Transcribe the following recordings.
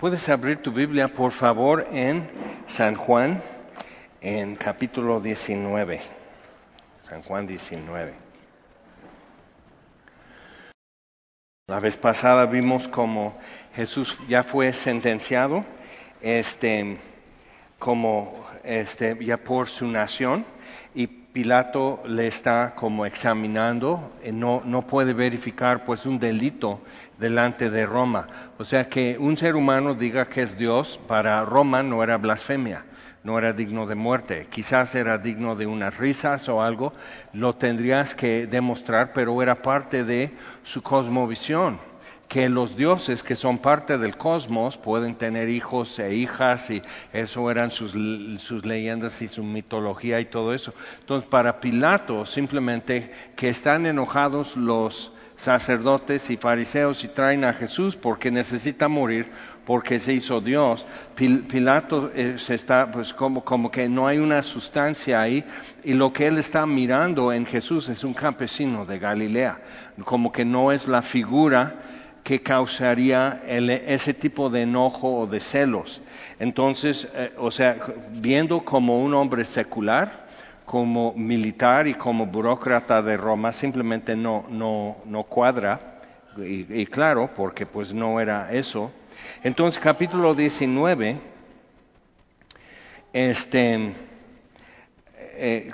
Puedes abrir tu Biblia, por favor, en San Juan, en capítulo 19. San Juan 19. La vez pasada vimos como Jesús ya fue sentenciado, este, como este, ya por su nación, y Pilato le está como examinando, no, no puede verificar pues un delito delante de Roma. O sea que un ser humano diga que es Dios, para Roma no era blasfemia, no era digno de muerte. Quizás era digno de unas risas o algo, lo tendrías que demostrar, pero era parte de su cosmovisión que los dioses que son parte del cosmos pueden tener hijos e hijas y eso eran sus, sus, leyendas y su mitología y todo eso. Entonces para Pilato simplemente que están enojados los sacerdotes y fariseos y traen a Jesús porque necesita morir, porque se hizo Dios. Pilato eh, se está, pues como, como que no hay una sustancia ahí y lo que él está mirando en Jesús es un campesino de Galilea, como que no es la figura que causaría ese tipo de enojo o de celos. Entonces, eh, o sea, viendo como un hombre secular, como militar y como burócrata de Roma simplemente no, no, no cuadra, y, claro, porque pues no era eso. Entonces, capítulo 19, este, eh,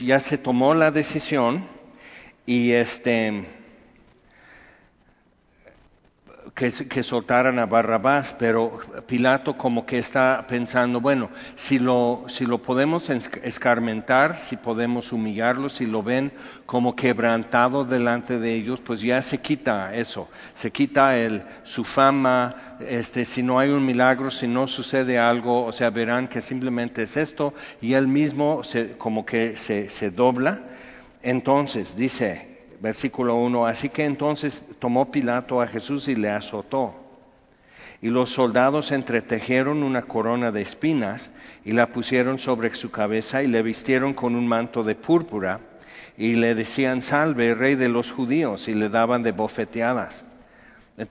ya se tomó la decisión y este, que, soltaran a Barrabás, pero Pilato como que está pensando, bueno, si lo, si lo podemos escarmentar, si podemos humillarlo, si lo ven como quebrantado delante de ellos, pues ya se quita eso, se quita el, su fama, este, si no hay un milagro, si no sucede algo, o sea, verán que simplemente es esto, y él mismo se, como que se, se dobla. Entonces, dice, versículo 1, así que entonces tomó Pilato a Jesús y le azotó. Y los soldados entretejeron una corona de espinas y la pusieron sobre su cabeza y le vistieron con un manto de púrpura y le decían, salve, rey de los judíos, y le daban de bofeteadas.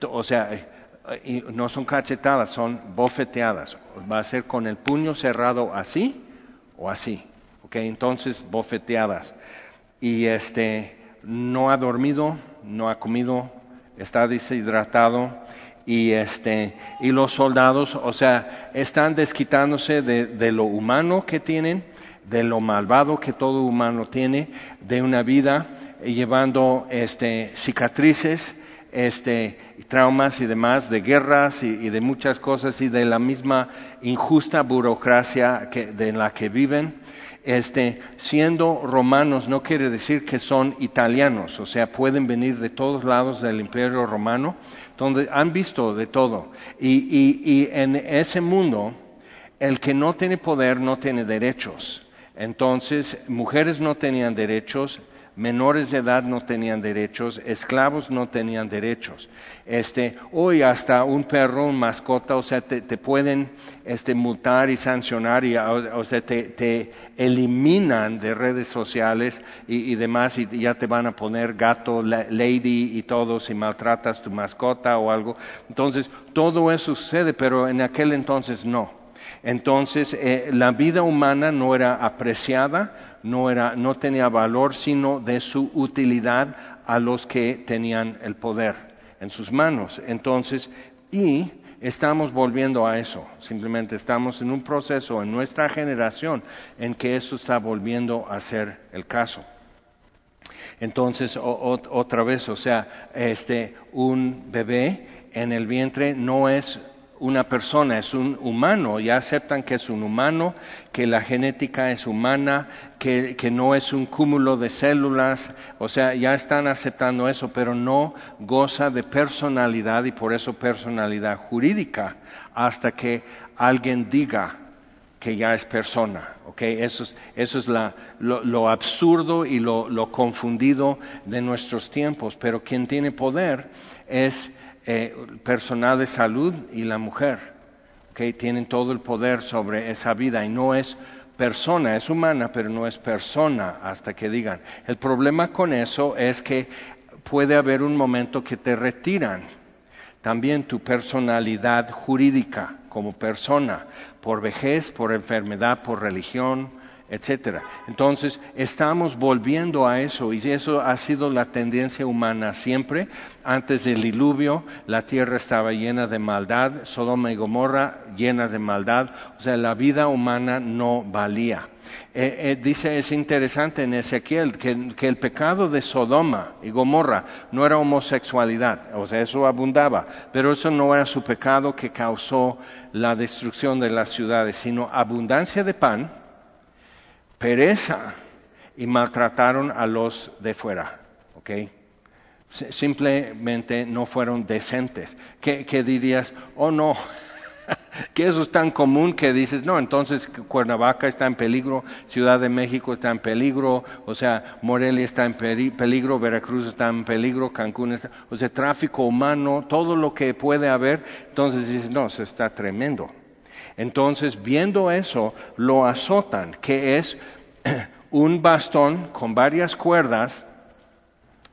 o sea, eh, no son cachetadas, son bofeteadas. Va a ser con el puño cerrado así o así. ¿ok? Entonces, bofeteadas. Y este, no ha dormido, no ha comido, está deshidratado y este y los soldados, o sea, están desquitándose de, lo humano que tienen, de lo malvado que todo humano tiene, de una vida llevando este cicatrices, este traumas y demás, de guerras y, de muchas cosas y de la misma injusta burocracia que, de la que viven este, siendo romanos no quiere decir que son italianos, o sea, pueden venir de todos lados del imperio romano, donde han visto de todo. Y, en ese mundo, el que no tiene poder no tiene derechos. Entonces, mujeres no tenían derechos, menores de edad no tenían derechos, esclavos no tenían derechos. Este, hoy hasta un perro, un mascota, o sea, te, pueden este, multar y sancionar, y, o, sea, te, eliminan de redes sociales y, demás, y ya te van a poner gato, lady y todo si maltratas tu mascota o algo. Entonces, todo eso sucede, pero en aquel entonces no. Entonces, eh, la vida humana no era apreciada, no, era, no tenía valor, sino de su utilidad a los que tenían el poder en sus manos. Entonces, y estamos volviendo a eso, simplemente estamos en un proceso en nuestra generación en que eso está volviendo a ser el caso. Entonces, otra vez, o sea, este, un bebé en el vientre no es una persona, es un humano, ya aceptan que es un humano, que la genética es humana, que, no es un cúmulo de células, o sea, ya están aceptando eso, pero no goza de personalidad y por eso personalidad jurídica, hasta que alguien diga que ya es persona, ¿ok? Eso es, eso es la, lo, lo, absurdo y lo, lo confundido de nuestros tiempos, pero quien tiene poder es eh, personal de salud y la mujer, que tienen todo el poder sobre esa vida y no es persona, es humana, pero no es persona hasta que digan. El problema con eso es que puede haber un momento que te retiran, también tu personalidad jurídica como persona, por vejez, por enfermedad, por religión, etcétera. Entonces, estamos volviendo a eso y eso ha sido la tendencia humana siempre. Antes del diluvio, la tierra estaba llena de maldad, Sodoma y Gomorra llenas de maldad, o sea, la vida humana no valía. Eh, eh, dice, es interesante en Ezequiel que, que, el pecado de Sodoma y Gomorra no era homosexualidad, o sea, eso abundaba, pero eso no era su pecado que causó la destrucción de las ciudades, sino abundancia de pan, pereza y maltrataron a los de fuera. ¿ok? Simplemente no fueron decentes. ¿Qué, dirías? Oh no, que eso es tan común que dices, no, entonces Cuernavaca está en peligro, Ciudad de México está en peligro, o sea, Morelia está en peligro, Veracruz está en peligro, Cancún está, o sea, tráfico humano, todo lo que puede haber, entonces dices, no, eso está tremendo. Entonces, viendo eso, lo azotan, que es un bastón con varias cuerdas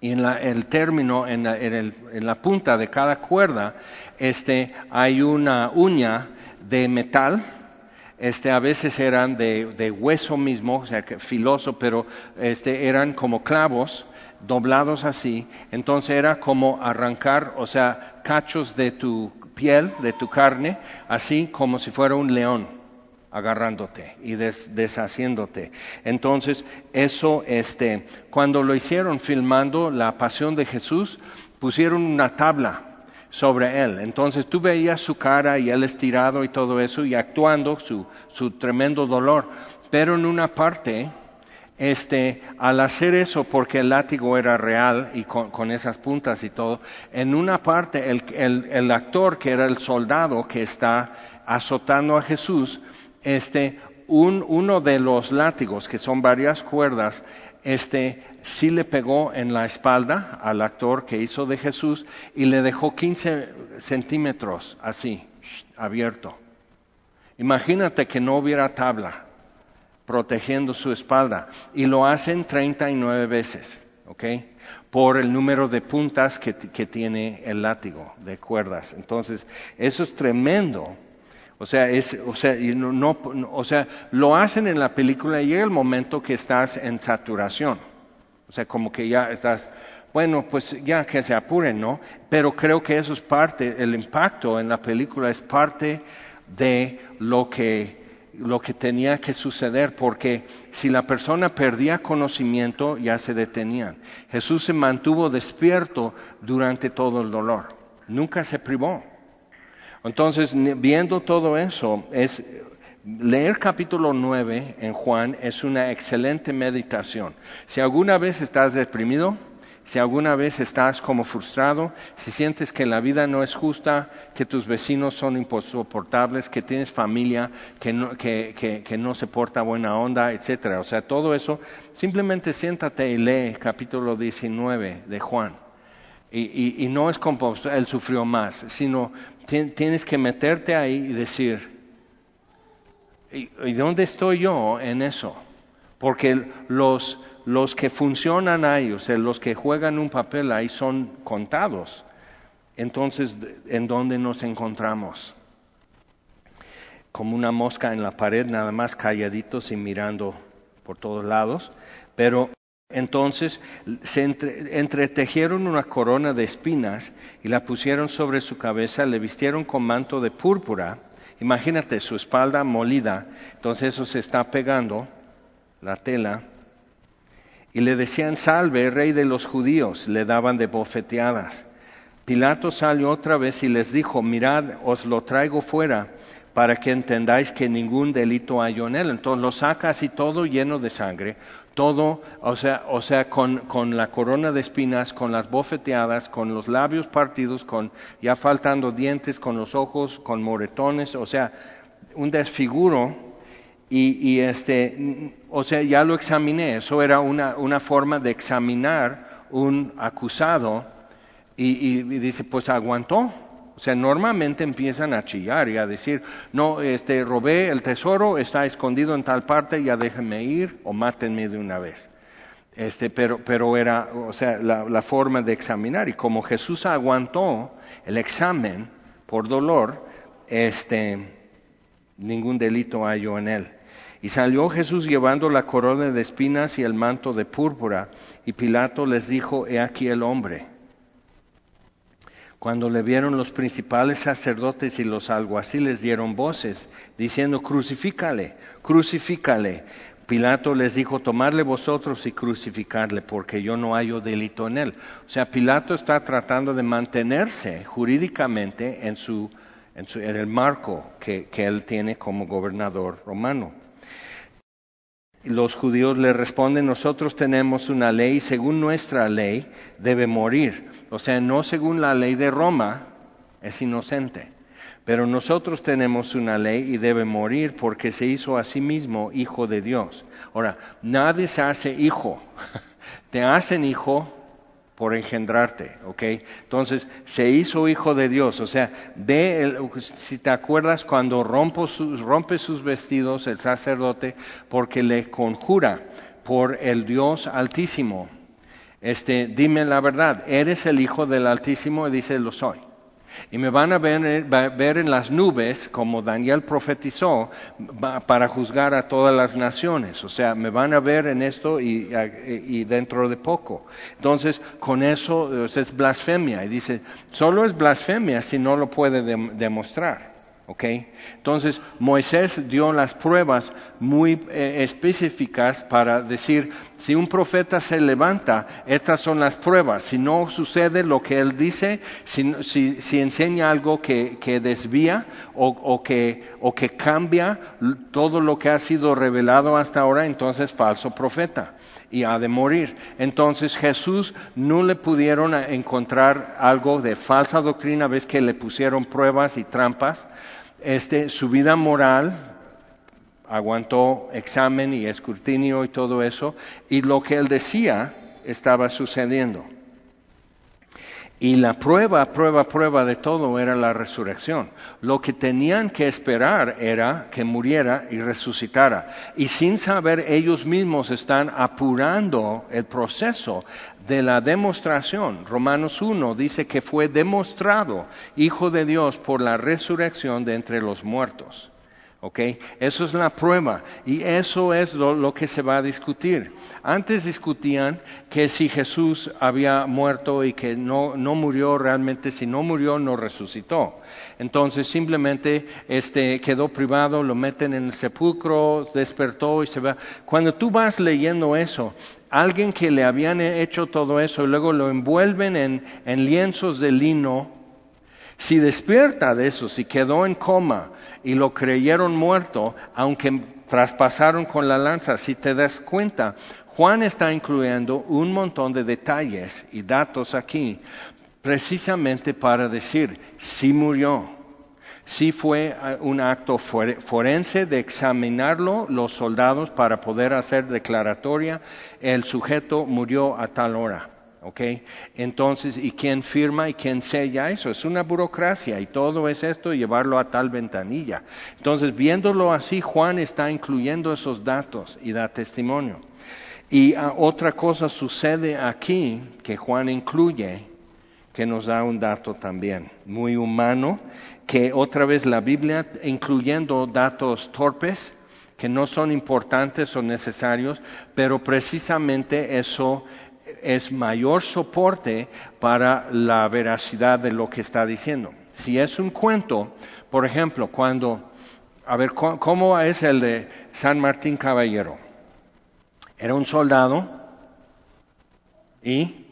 y en el término, en la, punta de cada cuerda, este, hay una uña de metal, este, a veces eran de, hueso mismo, o sea, filoso, pero este, eran como clavos doblados así, entonces era como arrancar, o sea, cachos de tu piel, de tu carne, así como si fuera un león agarrándote y deshaciéndote. Entonces, eso, este, cuando lo hicieron filmando la pasión de Jesús, pusieron una tabla sobre él. Entonces tú veías su cara y él estirado y todo eso y actuando su, su tremendo dolor. Pero en una parte, este, al hacer eso, porque el látigo era real y con, esas puntas y todo, en una parte el, actor que era el soldado que está azotando a Jesús, este, uno de los látigos, que son varias cuerdas, este, sí le pegó en la espalda al actor que hizo de Jesús y le dejó 15 centímetros así, abierto. Imagínate que no hubiera tabla protegiendo su espalda. Y lo hacen 39 veces, ¿ok? Por el número de puntas que, tiene el látigo de cuerdas. Entonces, eso es tremendo. O sea, es, o sea, no, o sea, lo hacen en la película y llega el momento que estás en saturación. O sea, como que ya estás, bueno, pues ya que se apuren, ¿no? Pero creo que eso es parte, el impacto en la película es parte de lo que lo que tenía que suceder, porque si la persona perdía conocimiento, ya se detenían. Jesús se mantuvo despierto durante todo el dolor, nunca se privó. Entonces, viendo todo eso, es leer capítulo 9 en Juan es una excelente meditación. Si alguna vez estás deprimido, si alguna vez estás como frustrado, si sientes que la vida no es justa, que tus vecinos son insoportables, que tienes familia que no, que, no se porta buena onda, etcétera. O sea, todo eso, simplemente siéntate y lee capítulo 19 de Juan. Y, no es como él sufrió más, sino tienes que meterte ahí y decir, ¿y dónde estoy yo en eso? Porque los los que funcionan ahí, o sea, los que juegan un papel ahí son contados. Entonces, ¿en dónde nos encontramos? Como una mosca en la pared, nada más calladitos y mirando por todos lados. Pero entonces se entretejieron una corona de espinas y la pusieron sobre su cabeza, le vistieron con manto de púrpura. Imagínate su espalda molida, entonces eso se está pegando, la tela, y le decían, salve, rey de los judíos, le daban de bofeteadas. Pilato salió otra vez y les dijo, mirad, os lo traigo fuera para que entendáis que ningún delito hay en él. Entonces lo saca así todo lleno de sangre, todo, o sea, o sea con, con, la corona de espinas, con las bofeteadas, con los labios partidos, con ya faltando dientes, con los ojos, con moretones, o sea, un desfiguro y, este, o sea, ya lo examiné, eso era una, una forma de examinar un acusado y, dice, pues aguantó. O sea, normalmente empiezan a chillar y a decir, no, este, robé el tesoro, está escondido en tal parte, ya déjenme ir o mátenme de una vez. Este, pero, pero era, o sea, la, forma de examinar. Y como Jesús aguantó el examen por dolor, este, ningún delito halló en él. Y salió Jesús llevando la corona de espinas y el manto de púrpura, y Pilato les dijo, he aquí el hombre. Cuando le vieron los principales sacerdotes y los alguaciles dieron voces, diciendo, crucifícale, crucifícale. Pilato les dijo, tomarle vosotros y crucificarle, porque yo no hallo delito en él. O sea, Pilato está tratando de mantenerse jurídicamente en, su, en, el marco que él tiene como gobernador romano. Los judíos le responden, nosotros tenemos una ley, según nuestra ley debe morir. O sea, no según la ley de Roma, es inocente. Pero nosotros tenemos una ley y debe morir porque se hizo a sí mismo hijo de Dios. Ahora, nadie se hace hijo. Te hacen hijo por engendrarte, ¿ok? Entonces, se hizo hijo de Dios, o sea, ve, si te acuerdas cuando sus, rompe sus vestidos el sacerdote porque le conjura por el Dios altísimo, este, dime la verdad, ¿eres el hijo del altísimo? Y dice, lo soy. Y me van a ver, ver, en las nubes, como Daniel profetizó, para juzgar a todas las naciones. O sea, me van a ver en esto y, y dentro de poco. Entonces, con eso es blasfemia. Y dice, solo es blasfemia si no lo puede demostrar. Entonces Moisés dio las pruebas muy eh, específicas para decir, si un profeta se levanta, estas son las pruebas. Si no sucede lo que él dice, si, enseña algo que, desvía o, que, o que cambia todo lo que ha sido revelado hasta ahora, entonces falso profeta y ha de morir. Entonces Jesús no le pudieron encontrar algo de falsa doctrina, ves que le pusieron pruebas y trampas este, su vida moral aguantó examen y escrutinio y todo eso, y lo que él decía estaba sucediendo. Y la prueba, prueba, prueba de todo era la resurrección. Lo que tenían que esperar era que muriera y resucitara. Y sin saber ellos mismos están apurando el proceso de la demostración. Romanos 1 dice que fue demostrado Hijo de Dios por la resurrección de entre los muertos. ¿Ok? Eso es la prueba y eso es lo, que se va a discutir. Antes discutían que si Jesús había muerto y que no, no murió realmente, si no murió, no resucitó. Entonces simplemente este, quedó privado, lo meten en el sepulcro, despertó y se va. Cuando tú vas leyendo eso, alguien que le habían hecho todo eso y luego lo envuelven en, en lienzos de lino, si despierta de eso, si quedó en coma, y lo creyeron muerto, aunque traspasaron con la lanza. Si te das cuenta, Juan está incluyendo un montón de detalles y datos aquí, precisamente para decir, si murió, si fue eh, un acto forense de examinarlo los soldados para poder hacer declaratoria, el sujeto murió a tal hora. ¿Ok? Entonces, ¿y quién firma y quién sella eso? Es una burocracia y todo es esto, llevarlo a tal ventanilla. Entonces, viéndolo así, Juan está incluyendo esos datos y da testimonio. Y ah, otra cosa sucede aquí que Juan incluye, que nos da un dato también muy humano, que otra vez la Biblia, incluyendo datos torpes, que no son importantes o necesarios, pero precisamente eso es mayor soporte para la veracidad de lo que está diciendo. Si es un cuento, por ejemplo, cuando, a ver, ¿cómo es el de San Martín Caballero? Era un soldado y,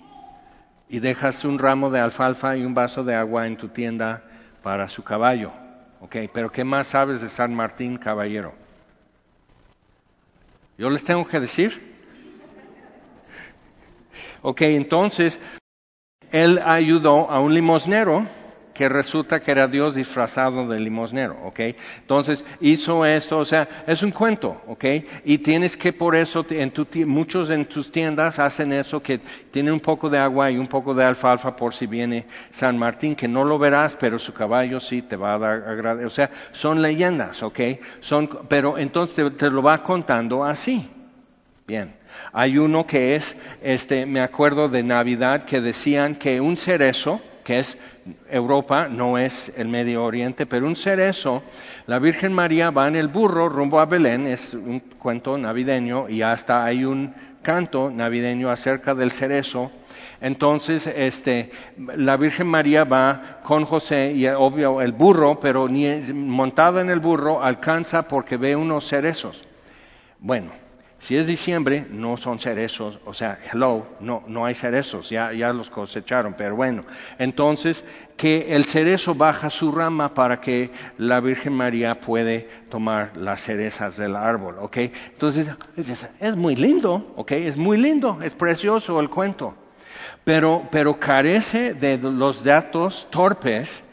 y dejas un ramo de alfalfa y un vaso de agua en tu tienda para su caballo. Ok, pero ¿qué más sabes de San Martín Caballero? Yo les tengo que decir, Ok, entonces él ayudó a un limosnero que resulta que era Dios disfrazado de limosnero, ¿ok? Entonces hizo esto, o sea, es un cuento, ¿ok? Y tienes que por eso, en tu, muchos en tus tiendas hacen eso, que tienen un poco de agua y un poco de alfalfa por si viene San Martín, que no lo verás, pero su caballo sí te va a dar agradecer. O sea, son leyendas, ¿ok? Son, pero entonces te lo va contando así. Bien. Hay uno que es, este, me acuerdo de Navidad que decían que un cerezo, que es Europa, no es el Medio Oriente, pero un cerezo, la Virgen María va en el burro rumbo a Belén, es un cuento navideño y hasta hay un canto navideño acerca del cerezo. Entonces, este, la Virgen María va con José y obvio el burro, pero montada en el burro alcanza porque ve unos cerezos. Bueno, si es diciembre, no son cerezos, o sea, hello, no, no hay cerezos, ya, ya los cosecharon, pero bueno. Entonces, que el cerezo baja su rama para que la Virgen María puede tomar las cerezas del árbol, ¿ok? Entonces, es muy lindo, ¿ok? Es muy lindo, es precioso el cuento. Pero, pero carece de los datos torpes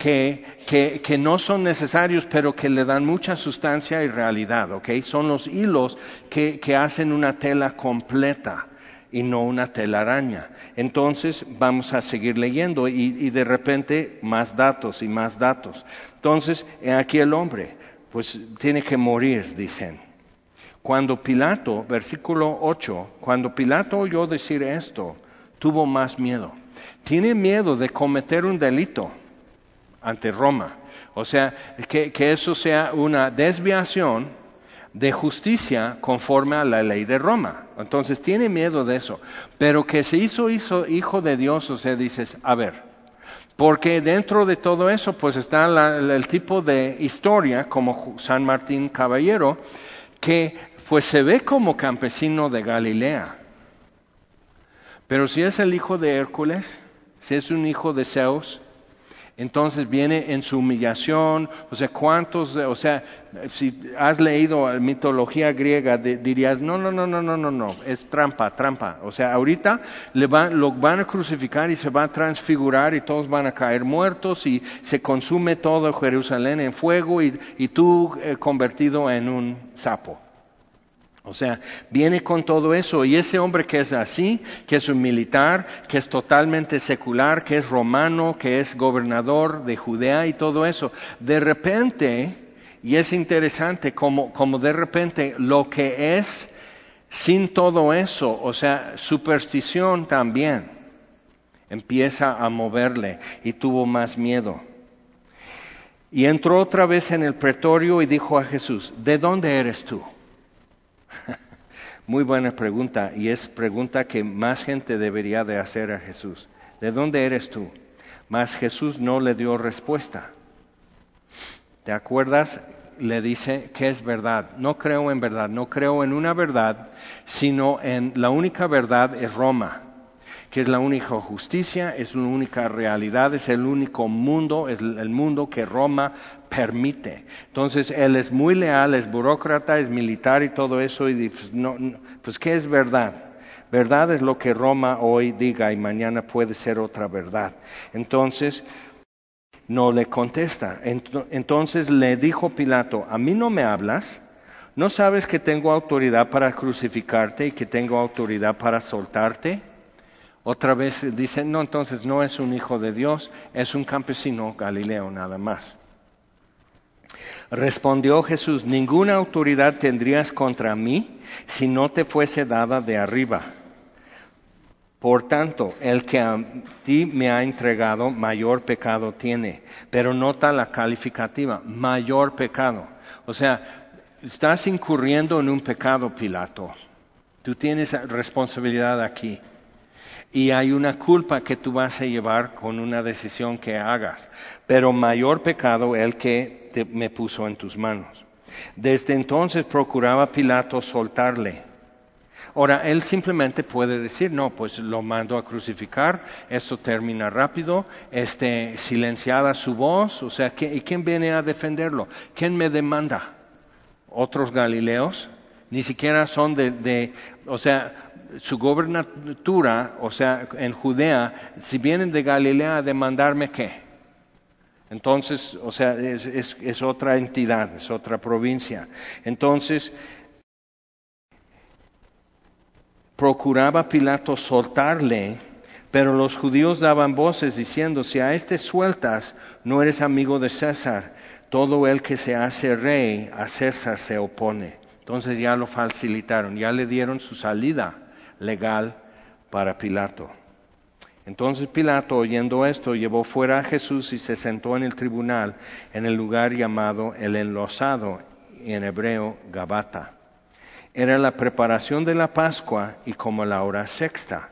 que, que, no son necesarios, pero que le dan mucha sustancia y realidad, ¿ok? Son los hilos que, que hacen una tela completa y no una telaraña. Entonces vamos a seguir leyendo y, y, de repente más datos y más datos. Entonces, aquí el hombre, pues tiene que morir, dicen. Cuando Pilato, versículo 8, cuando Pilato oyó decir esto, tuvo más miedo. Tiene miedo de cometer un delito ante Roma. O sea, que, eso sea una desviación de justicia conforme a la ley de Roma. Entonces tiene miedo de eso. Pero que se hizo, hijo de Dios, o sea, dices, a ver, porque dentro de todo eso, pues está el tipo de historia, como San Martín Caballero, que pues se ve como campesino de Galilea. Pero si es el hijo de Hércules, si es un hijo de Zeus, entonces viene en su humillación, o sea, cuántos, o sea, si has leído mitología griega, dirías, no, no, no, no, no, no, no, es trampa, trampa. O sea, ahorita le lo van a crucificar y se va a transfigurar y todos van a caer muertos y se consume todo Jerusalén en fuego y, tú eh, convertido en un sapo. O sea, viene con todo eso y ese hombre que es así, que es un militar, que es totalmente secular, que es romano, que es gobernador de Judea y todo eso, de repente, y es interesante como, como de repente lo que es sin todo eso, o sea, superstición también, empieza a moverle y tuvo más miedo. Y entró otra vez en el pretorio y dijo a Jesús, ¿de dónde eres tú? Muy buena pregunta y es pregunta que más gente debería de hacer a Jesús. ¿De dónde eres tú? Mas Jesús no le dio respuesta. ¿Te acuerdas? Le dice que es verdad. No creo en verdad, no creo en una verdad, sino en la única verdad es Roma que es la única justicia, es la única realidad, es el único mundo, es el mundo que Roma permite. Entonces, él es muy leal, es burócrata, es militar y todo eso, y pues, no, pues ¿qué es verdad? Verdad es lo que Roma hoy diga y mañana puede ser otra verdad. Entonces, no le contesta. Entonces le dijo Pilato, ¿a mí no me hablas? ¿No sabes que tengo autoridad para crucificarte y que tengo autoridad para soltarte? Otra vez dicen, no, entonces no es un hijo de Dios, es un campesino galileo nada más. Respondió Jesús, ninguna autoridad tendrías contra mí si no te fuese dada de arriba. Por tanto, el que a ti me ha entregado, mayor pecado tiene. Pero nota la calificativa, mayor pecado. O sea, estás incurriendo en un pecado, Pilato. Tú tienes responsabilidad aquí y hay una culpa que tú vas a llevar con una decisión que hagas, pero mayor pecado el que me puso en tus manos. Desde entonces procuraba Pilato soltarle. Ahora, él simplemente puede decir, no, pues lo mando a crucificar, esto termina rápido, este, silenciada su voz, o sea, ¿y quién viene a defenderlo? ¿Quién me demanda? ¿Otros Galileos? Ni siquiera son de, de o sea, su gobernatura, o sea, en Judea, si vienen de Galilea a demandarme qué. Entonces, o sea, es, es otra entidad, es otra provincia. Entonces, procuraba Pilato soltarle, pero los judíos daban voces diciendo, si a este sueltas, no eres amigo de César. Todo el que se hace rey, a César se opone. Entonces ya lo facilitaron, ya le dieron su salida legal para Pilato. Entonces Pilato, oyendo esto, llevó fuera a Jesús y se sentó en el tribunal en el lugar llamado el enlosado, en hebreo Gabata. Era la preparación de la Pascua y como la hora sexta.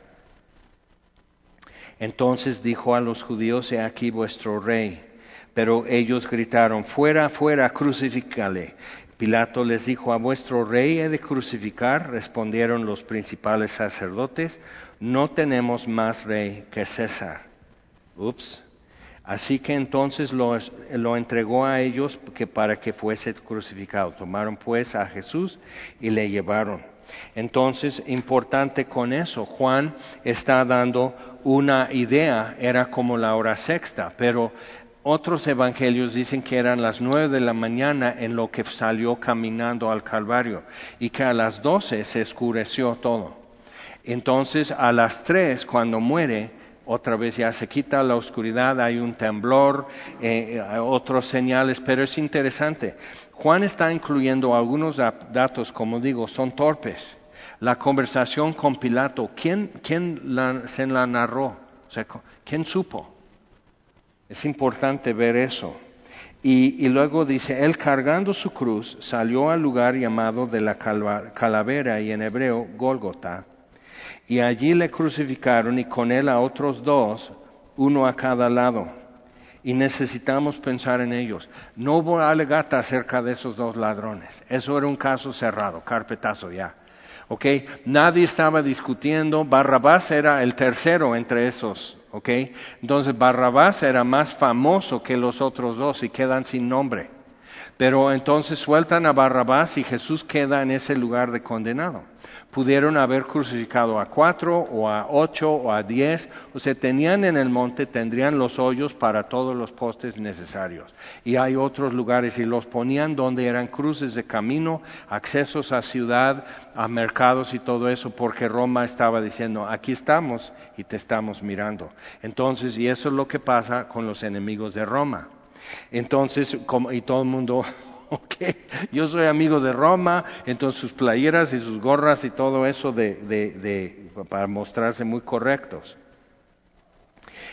Entonces dijo a los judíos, he aquí vuestro rey. Pero ellos gritaron, fuera, fuera, crucifícale. Pilato les dijo, a vuestro rey he de crucificar. Respondieron los principales sacerdotes, no tenemos más rey que César. Ups. Así que entonces lo, entregó a ellos que para que fuese crucificado. Tomaron pues a Jesús y le llevaron. Entonces, importante con eso, Juan está dando una idea, era como la hora sexta, pero otros evangelios dicen que eran las nueve de la mañana en lo que salió caminando al Calvario y que a las doce se escureció todo. Entonces a las tres, cuando muere, otra vez ya se quita la oscuridad, hay un temblor, eh, otros señales, pero es interesante. Juan está incluyendo algunos datos, como digo, son torpes. La conversación con Pilato, ¿quién, se la narró? ¿Quién supo? Es importante ver eso. Y, luego dice, él cargando su cruz salió al lugar llamado de la calavera y en hebreo Gólgota. Y allí le crucificaron y con él a otros dos, uno a cada lado. Y necesitamos pensar en ellos. No hubo alegata acerca de esos dos ladrones. Eso era un caso cerrado, carpetazo ya. ¿Ok? Nadie estaba discutiendo. Barrabás era el tercero entre esos ¿ok? Entonces Barrabás era más famoso que los otros dos y quedan sin nombre. Pero entonces sueltan a Barrabás y Jesús queda en ese lugar de condenado. Pudieron haber crucificado a cuatro o a ocho o a diez, o sea, tenían en el monte, tendrían los hoyos para todos los postes necesarios. Y hay otros lugares y los ponían donde eran cruces de camino, accesos a ciudad, a mercados y todo eso, porque Roma estaba diciendo, aquí estamos y te estamos mirando. Entonces, y eso es lo que pasa con los enemigos de Roma. Entonces, como, y todo el mundo, ok, yo soy amigo de Roma, entonces sus playeras y sus gorras y todo eso de, de, para mostrarse muy correctos.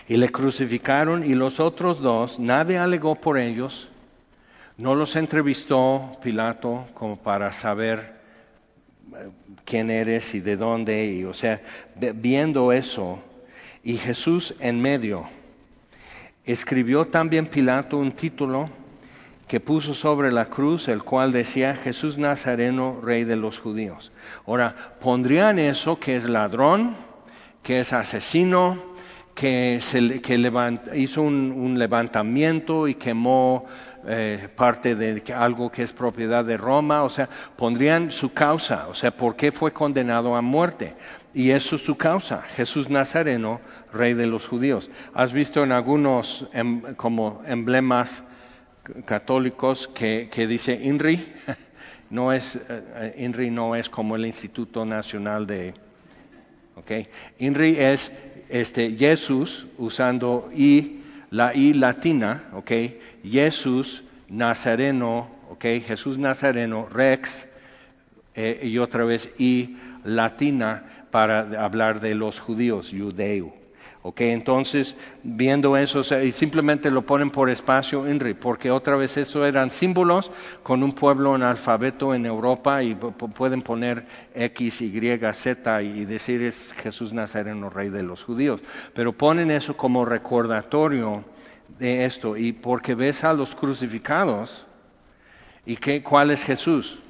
Y le crucificaron y los otros dos, nadie alegó por ellos, no los entrevistó Pilato como para saber eh, quién eres y de dónde, y, o sea, viendo eso, y Jesús en medio, escribió también Pilato un título que puso sobre la cruz, el cual decía Jesús Nazareno, rey de los judíos. Ahora, pondrían eso que es ladrón, que es asesino, que, se, que hizo un, levantamiento y quemó eh, parte de algo que es propiedad de Roma, o sea, pondrían su causa, o sea, por qué fue condenado a muerte. Y eso es su causa, Jesús Nazareno, rey de los judíos. ¿Has visto en algunos em, como emblemas católicos que, dice INRI? No es, eh, INRI no es como el Instituto Nacional de... Okay. INRI es este, Jesús usando I, la I latina, okay. Jesús Nazareno, okay. Jesús Nazareno, Rex, eh, y otra vez I latina para hablar de los judíos, judeo. Ok, entonces, viendo eso, y simplemente lo ponen por espacio INRI, porque otra vez eso eran símbolos con un pueblo analfabeto en Europa y pueden poner X, Y, Z y decir es Jesús Nazareno, rey de los judíos. Pero ponen eso como recordatorio de esto, y porque ves a los crucificados, ¿y qué, cuál es Jesús?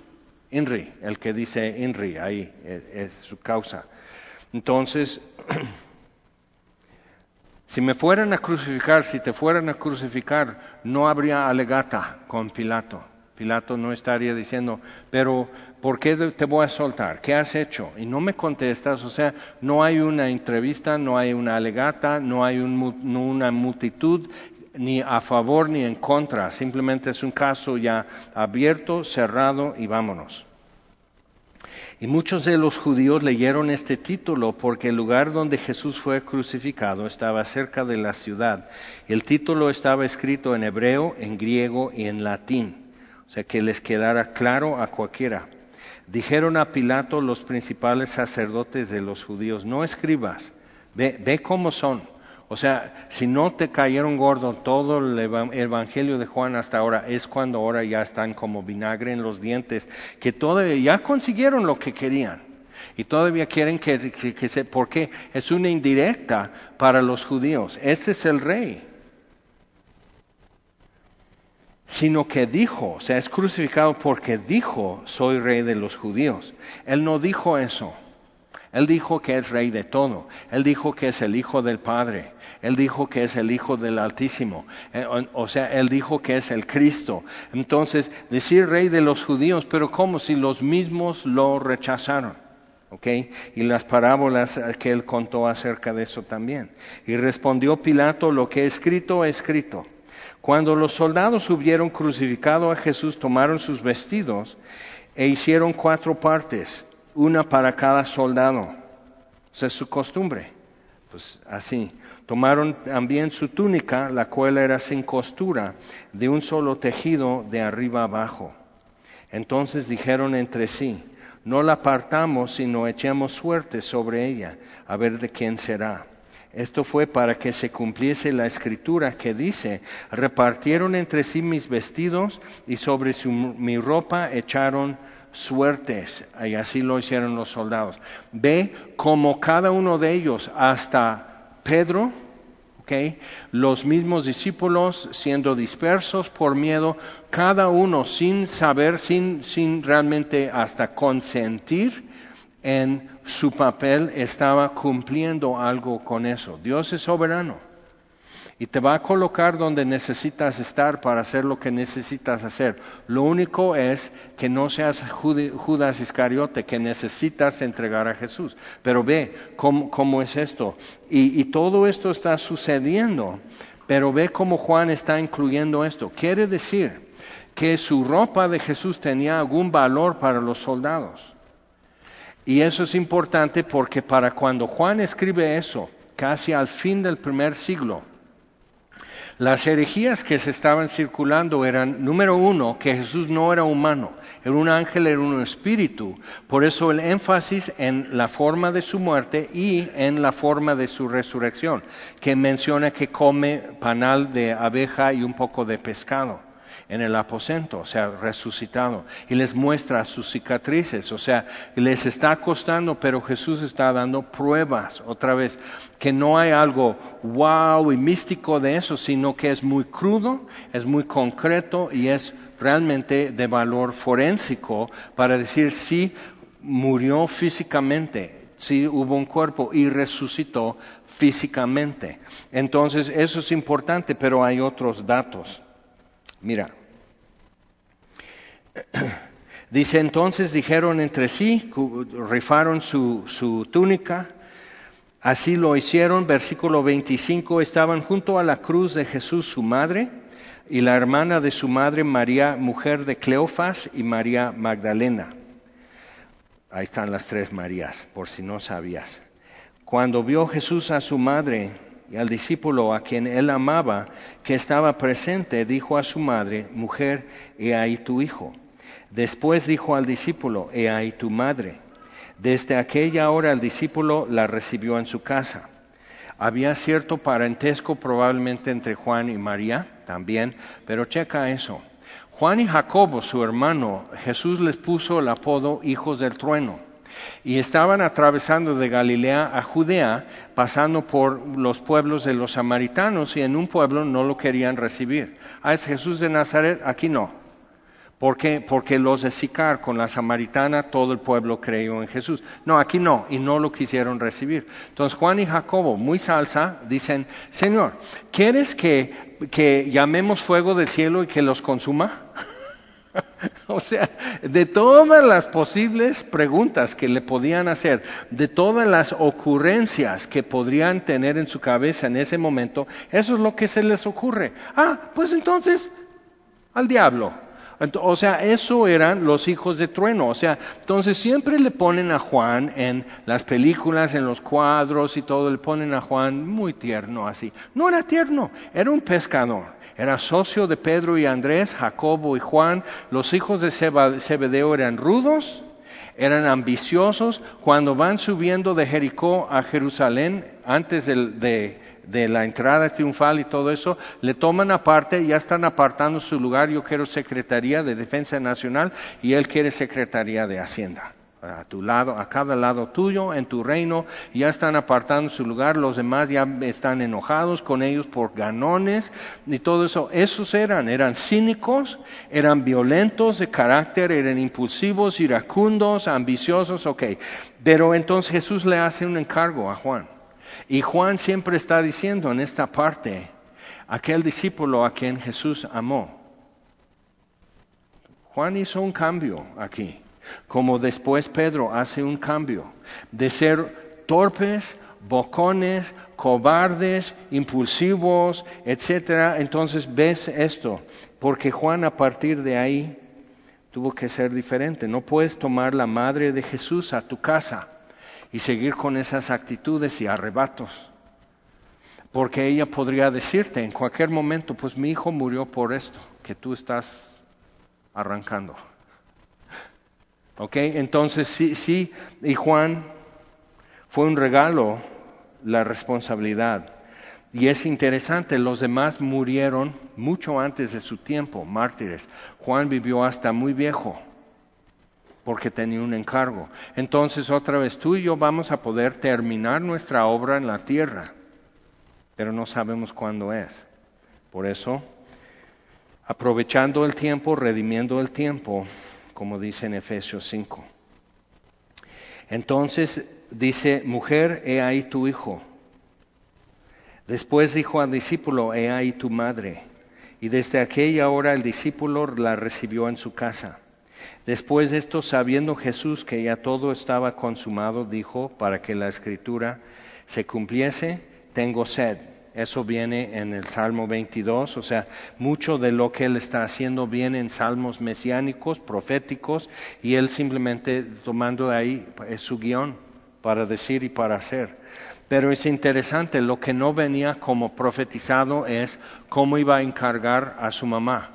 INRI, el que dice INRI, ahí es su causa. Entonces, Si me fueran a crucificar, si te fueran a crucificar, no habría alegata con Pilato. Pilato no estaría diciendo, pero ¿por qué te voy a soltar? ¿Qué has hecho? Y no me contestas, o sea, no hay una entrevista, no hay una alegata, no hay una multitud ni a favor ni en contra, simplemente es un caso ya abierto, cerrado y vámonos. Y muchos de los judíos leyeron este título porque el lugar donde Jesús fue crucificado estaba cerca de la ciudad. El título estaba escrito en hebreo, en griego y en latín, o sea que les quedara claro a cualquiera. Dijeron a Pilato los principales sacerdotes de los judíos, no escribas, ve, ve cómo son. O sea, si no te cayeron gordo todo el Evangelio de Juan hasta ahora, es cuando ahora ya están como vinagre en los dientes, que todavía ya consiguieron lo que querían. Y todavía quieren que, se, porque es una indirecta para los judíos. Este es el rey. Sino que dijo, o sea, es crucificado porque dijo, soy rey de los judíos. Él no dijo eso. Él dijo que es rey de todo. Él dijo que es el hijo del Padre. Él dijo que es el hijo del Altísimo. Eh, o sea, él dijo que es el Cristo. Entonces, decir rey de los judíos, pero como si los mismos lo rechazaron. Y las parábolas que él contó acerca de eso también. Y respondió Pilato, lo que he escrito, he escrito. Cuando los soldados hubieron crucificado a Jesús, tomaron sus vestidos e hicieron cuatro partes, una para cada soldado. Esa es su costumbre. Pues así. Tomaron también su túnica, la cual era sin costura, de un solo tejido de arriba abajo. Entonces dijeron entre sí, no la apartamos, sino echemos suerte sobre ella, a ver de quién será. Esto fue para que se cumpliese la escritura que dice, repartieron entre sí mis vestidos y sobre mi ropa echaron suertes. Y así lo hicieron los soldados. Ve como cada uno de ellos, hasta Pedro, los mismos discípulos siendo dispersos por miedo, cada uno sin saber, sin, sin realmente hasta consentir en su papel, estaba cumpliendo algo con eso. Dios es soberano y te va a colocar donde necesitas estar para hacer lo que necesitas hacer. Lo único es que no seas Judas Iscariote, que necesitas entregar a Jesús. Pero ve cómo, es esto. Y, y todo esto está sucediendo, pero ve cómo Juan está incluyendo esto. Quiere decir que su ropa de Jesús tenía algún valor para los soldados. Y eso es importante porque para cuando Juan escribe eso, casi al fin del primer siglo, las herejías que se estaban circulando eran, número uno, que Jesús no era humano, era un ángel, era un espíritu. Por eso el énfasis en la forma de su muerte y en la forma de su resurrección, que menciona que come panal de abeja y un poco de pescado en el aposento, o sea, resucitado, y les muestra sus cicatrices, o sea, les está costando, pero Jesús está dando pruebas, otra vez, que no hay algo wow y místico de eso, sino que es muy crudo, es muy concreto y es realmente de valor forénsico para decir si murió físicamente, si hubo un cuerpo y resucitó físicamente. Entonces, eso es importante, pero hay otros datos. Mira, dice entonces dijeron entre sí, rifaron su, túnica, así lo hicieron, versículo 25, estaban junto a la cruz de Jesús su madre y la hermana de su madre María, mujer de Cleofas y María Magdalena. Ahí están las tres Marías, por si no sabías. Cuando vio Jesús a su madre y al discípulo a quien él amaba, que estaba presente, dijo a su madre, mujer, he ahí tu hijo. Después dijo al discípulo, he ahí tu madre. Desde aquella hora el discípulo la recibió en su casa. Había cierto parentesco probablemente entre Juan y María también, pero checa eso. Juan y Jacobo, su hermano, Jesús les puso el apodo hijos del trueno y estaban atravesando de Galilea a Judea, pasando por los pueblos de los samaritanos, y en un pueblo no lo querían recibir. Ah, es Jesús de Nazaret, aquí no. ¿Por qué? Porque los de Sicar con la samaritana todo el pueblo creyó en Jesús. No, aquí no, y no lo quisieron recibir. Entonces Juan y Jacobo, muy salsa, dicen, Señor, ¿quieres que, que llamemos fuego del cielo y que los consuma? o sea, de todas las posibles preguntas que le podían hacer, de todas las ocurrencias que podrían tener en su cabeza en ese momento, eso es lo que se les ocurre. Ah, pues entonces, al diablo. O sea, eso eran los hijos de trueno. O sea, entonces siempre le ponen a Juan en las películas, en los cuadros y todo, le ponen a Juan muy tierno así. No era tierno, era un pescador. Era socio de Pedro y Andrés, Jacobo y Juan. Los hijos de Zebedeo eran rudos eran ambiciosos. Cuando van subiendo de Jericó a Jerusalén, antes de, de la entrada triunfal y todo eso, le toman aparte, ya están apartando su lugar, yo quiero Secretaría de Defensa Nacional y él quiere Secretaría de Hacienda a tu lado, a cada lado tuyo, en tu reino, ya están apartando su lugar, los demás ya están enojados con ellos por ganones y todo eso. Esos eran, eran cínicos, eran violentos de carácter, eran impulsivos, iracundos, ambiciosos, ok. Pero entonces Jesús le hace un encargo a Juan. Y Juan siempre está diciendo en esta parte, aquel discípulo a quien Jesús amó. Juan hizo un cambio aquí como después Pedro hace un cambio de ser torpes, bocones, cobardes, impulsivos, etcétera. Entonces ves esto, porque Juan a partir de ahí tuvo que ser diferente. No puedes tomar la madre de Jesús a tu casa y seguir con esas actitudes y arrebatos. Porque ella podría decirte en cualquier momento, pues mi hijo murió por esto que tú estás arrancando. ¿Ok? Entonces sí, sí, y Juan fue un regalo la responsabilidad. Y es interesante, los demás murieron mucho antes de su tiempo, mártires. Juan vivió hasta muy viejo porque tenía un encargo. Entonces otra vez tú y yo vamos a poder terminar nuestra obra en la tierra, pero no sabemos cuándo es. Por eso, aprovechando el tiempo, redimiendo el tiempo, como dice en Efesios 5. Entonces dice, mujer, he ahí tu hijo. Después dijo al discípulo, he ahí tu madre. Y desde aquella hora el discípulo la recibió en su casa. Después de esto, sabiendo Jesús que ya todo estaba consumado, dijo, para que la escritura se cumpliese, tengo sed. Eso viene en el Salmo 22, o sea, mucho de lo que él está haciendo viene en salmos mesiánicos, proféticos, y él simplemente tomando ahí es su guion para decir y para hacer. Pero es interesante, lo que no venía como profetizado es cómo iba a encargar a su mamá.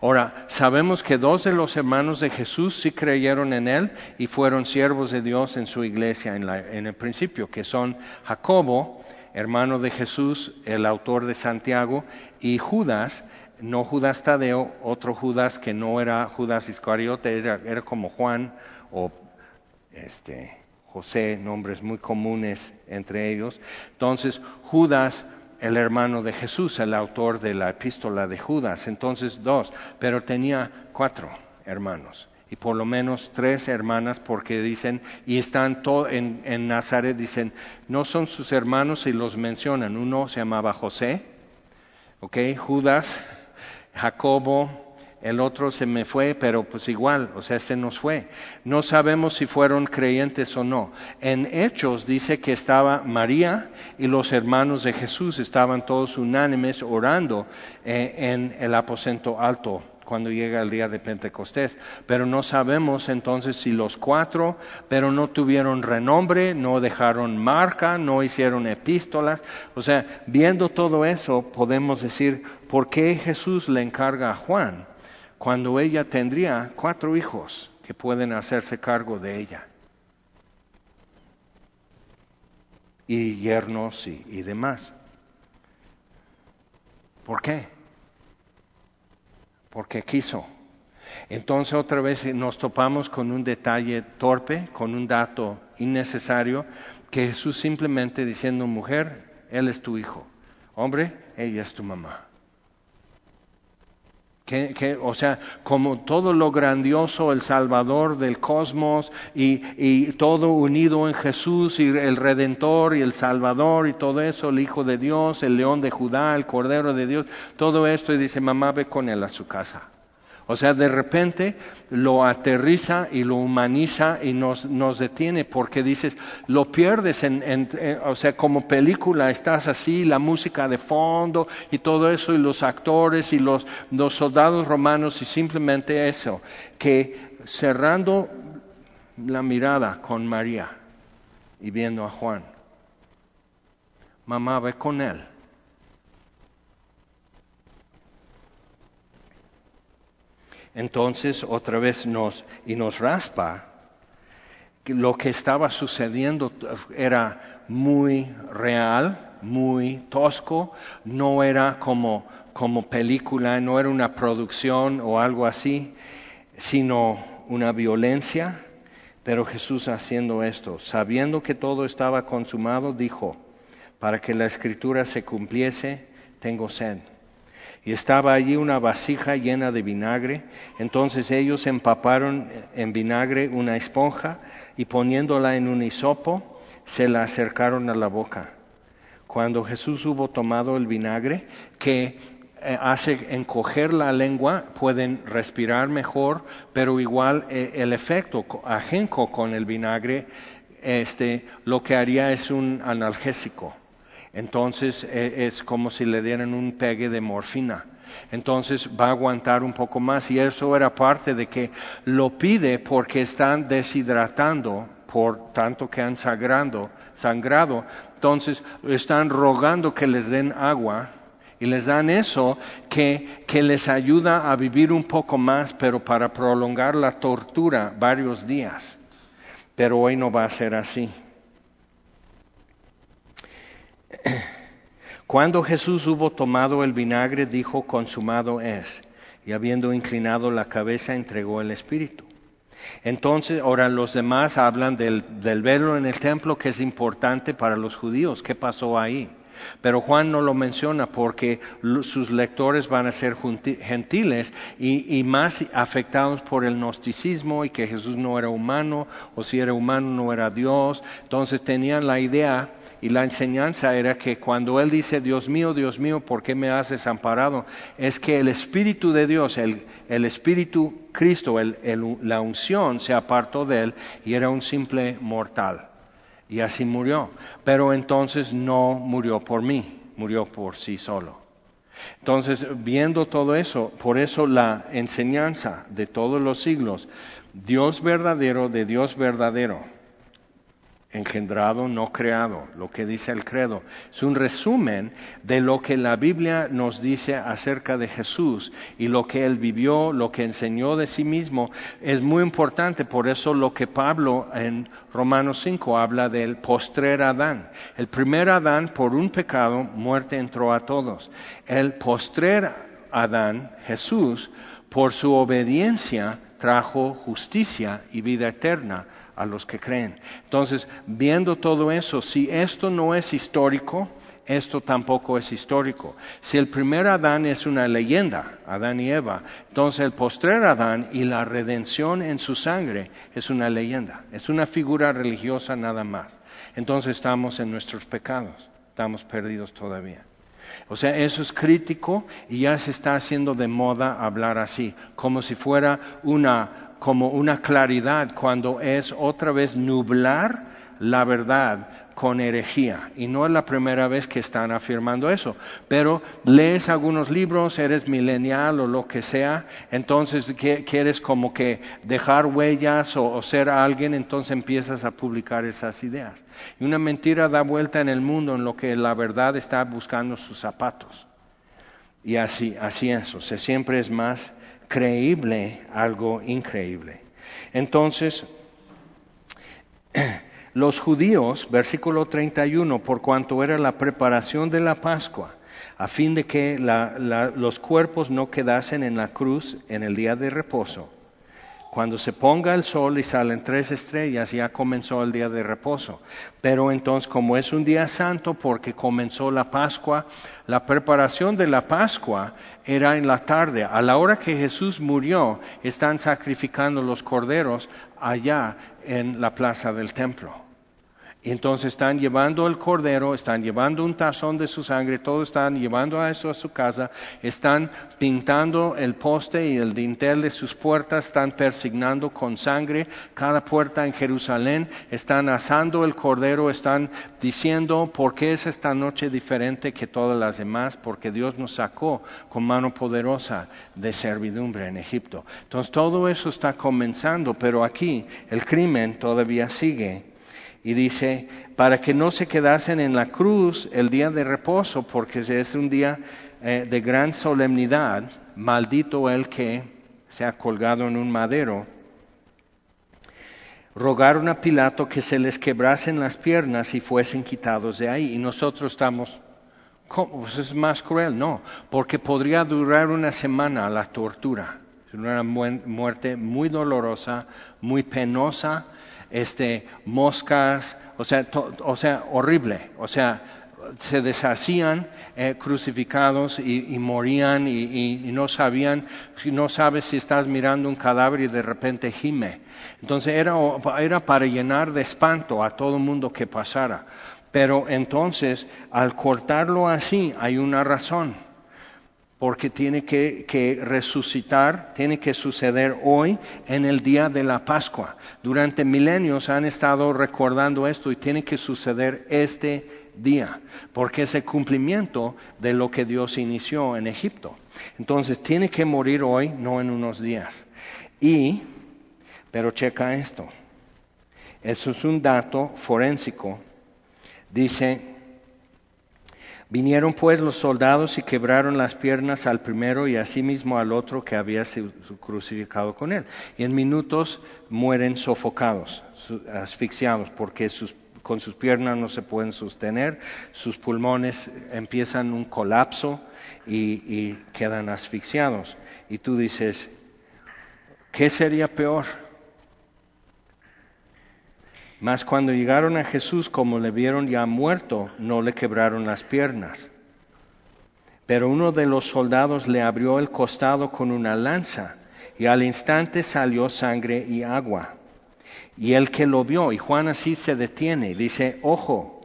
Ahora, sabemos que dos de los hermanos de Jesús sí creyeron en él y fueron siervos de Dios en su iglesia en, en el principio, que son Jacobo, hermano de Jesús, el autor de Santiago, y Judas, no Judas Tadeo, otro Judas que no era Judas Iscariote, era, como Juan o este, José, nombres muy comunes entre ellos. Entonces, Judas, el hermano de Jesús, el autor de la epístola de Judas. Entonces, dos, pero tenía cuatro hermanos y por lo menos tres hermanas porque dicen, y están en, en Nazaret, dicen, no son sus hermanos y los mencionan. Uno se llamaba José, ¿ok? Judas, Jacobo, el otro se me fue, pero pues igual, o sea, se nos fue. No sabemos si fueron creyentes o no. En Hechos dice que estaba María y los hermanos de Jesús estaban todos unánimes orando eh, en el aposento alto cuando llega el día de Pentecostés. Pero no sabemos entonces si los cuatro, pero no tuvieron renombre, no dejaron marca, no hicieron epístolas. O sea, viendo todo eso, podemos decir, ¿por qué Jesús le encarga a Juan cuando ella tendría cuatro hijos que pueden hacerse cargo de ella? Y yernos y, y demás. ¿Por qué? Porque quiso. Entonces otra vez nos topamos con un detalle torpe, con un dato innecesario, que Jesús simplemente diciendo, mujer, Él es tu hijo, hombre, ella es tu mamá o sea, como todo lo grandioso, el Salvador del cosmos y, y, todo unido en Jesús y el Redentor y el Salvador y todo eso, el Hijo de Dios, el León de Judá, el Cordero de Dios, todo esto y dice, mamá, ve con él a su casa. O sea, de repente lo aterriza y lo humaniza y nos, nos detiene porque dices, lo pierdes en, en, o sea, como película estás así, la música de fondo y todo eso y los actores y los, los soldados romanos y simplemente eso, que cerrando la mirada con María y viendo a Juan, mamá ve con él entonces otra vez nos y nos raspa lo que estaba sucediendo era muy real, muy tosco, no era como, como película, no era una producción o algo así, sino una violencia. Pero Jesús haciendo esto, sabiendo que todo estaba consumado, dijo, para que la escritura se cumpliese, tengo sed. Y estaba allí una vasija llena de vinagre, entonces ellos empaparon en vinagre una esponja y poniéndola en un hisopo, se la acercaron a la boca. Cuando Jesús hubo tomado el vinagre, que eh, hace encoger la lengua, pueden respirar mejor, pero igual eh, el efecto ajenco con el vinagre, este, lo que haría es un analgésico. Entonces e, es como si le dieran un pegue de morfina. Entonces va a aguantar un poco más y eso era parte de que lo pide porque están deshidratando por tanto que han sangrado, sangrado. Entonces están rogando que les den agua y les dan eso que, que les ayuda a vivir un poco más, pero para prolongar la tortura varios días. Pero hoy no va a ser así. Cuando Jesús hubo tomado el vinagre, dijo, consumado es, y habiendo inclinado la cabeza, entregó el Espíritu. Entonces, ahora los demás hablan del, del verlo en el templo, que es importante para los judíos. ¿Qué pasó ahí? Pero Juan no lo menciona porque sus lectores van a ser gentiles y, más afectados por el gnosticismo y que Jesús no era humano o si era humano no era Dios. Entonces tenían la idea y la enseñanza era que cuando Él dice, Dios mío, Dios mío, ¿por qué me has desamparado? Es que el Espíritu de Dios, el, Espíritu Cristo, la unción se apartó de Él y era un simple mortal y así murió. Pero entonces no murió por mí, murió por sí solo. Entonces, viendo todo eso, por eso la enseñanza de todos los siglos, Dios verdadero de Dios verdadero engendrado, no creado, lo que dice el credo. Es un resumen de lo que la Biblia nos dice acerca de Jesús y lo que él vivió, lo que enseñó de sí mismo. Es muy importante, por eso lo que Pablo en Romanos 5 habla del postrer Adán. El primer Adán, por un pecado, muerte entró a todos. El postrer Adán, Jesús, por su obediencia, trajo justicia y vida eterna a los que creen. Entonces, viendo todo eso, si esto no es histórico, esto tampoco es histórico. Si el primer Adán es una leyenda, Adán y Eva, entonces el postrer Adán y la redención en su sangre es una leyenda, es una figura religiosa nada más. Entonces estamos en nuestros pecados, estamos perdidos todavía. O sea, eso es crítico y ya se está haciendo de moda hablar así, como si fuera una como una claridad cuando es otra vez nublar la verdad con herejía. Y no es la primera vez que están afirmando eso. Pero lees algunos libros, eres milenial o lo que sea, entonces quieres como que dejar huellas o, ser alguien, entonces empiezas a publicar esas ideas. Y una mentira da vuelta en el mundo en lo que la verdad está buscando sus zapatos. Y así, así eso, se siempre es más creíble algo increíble. Entonces, los judíos, versículo 31, por cuanto era la preparación de la Pascua, a fin de que los cuerpos no quedasen en la cruz en el día de reposo, cuando se ponga el sol y salen tres estrellas, ya comenzó el día de reposo. Pero entonces, como es un día santo porque comenzó la Pascua, la preparación de la Pascua era en la tarde. A la hora que Jesús murió, están sacrificando los corderos allá en la plaza del templo. Y entonces están llevando el cordero, están llevando un tazón de su sangre, todos están llevando a eso a su casa, están pintando el poste y el dintel de sus puertas, están persignando con sangre cada puerta en Jerusalén, están asando el cordero, están diciendo por qué es esta noche diferente que todas las demás, porque Dios nos sacó con mano poderosa de servidumbre en Egipto. Entonces todo eso está comenzando, pero aquí el crimen todavía sigue y dice, para que no se quedasen en la cruz el día de reposo, porque es un día eh, de gran solemnidad, maldito el que se ha colgado en un madero. rogaron a Pilato que se les quebrasen las piernas y fuesen quitados de ahí. Y nosotros estamos, ¿cómo? Pues es más cruel, no, porque podría durar una semana la tortura. Es una muerte muy dolorosa, muy penosa, este, moscas, o sea, o sea, horrible, o sea, se deshacían eh, crucificados y, morían y, no sabían, no sabes si estás mirando un cadáver y de repente gime. Entonces era, era para llenar de espanto a todo mundo que pasara. Pero entonces, al cortarlo así, hay una razón porque tiene que, resucitar, tiene que suceder hoy en el día de la Pascua. Durante milenios han estado recordando esto y tiene que suceder este día, porque es el cumplimiento de lo que Dios inició en Egipto. Entonces tiene que morir hoy, no en unos días. Y, pero checa esto, eso es un dato forénsico. Dice, Vinieron pues los soldados y quebraron las piernas al primero y asimismo al otro que había sido crucificado con él. Y en minutos mueren sofocados, asfixiados, porque con sus piernas no se pueden sostener, sus pulmones empiezan un colapso y quedan asfixiados. Y tú dices, ¿qué sería peor? Mas cuando llegaron a Jesús, como le vieron ya muerto, no le quebraron las piernas. Pero uno de los soldados le abrió el costado con una lanza, y al instante salió sangre y agua. Y el que lo vio, y Juan así se detiene, dice, ojo,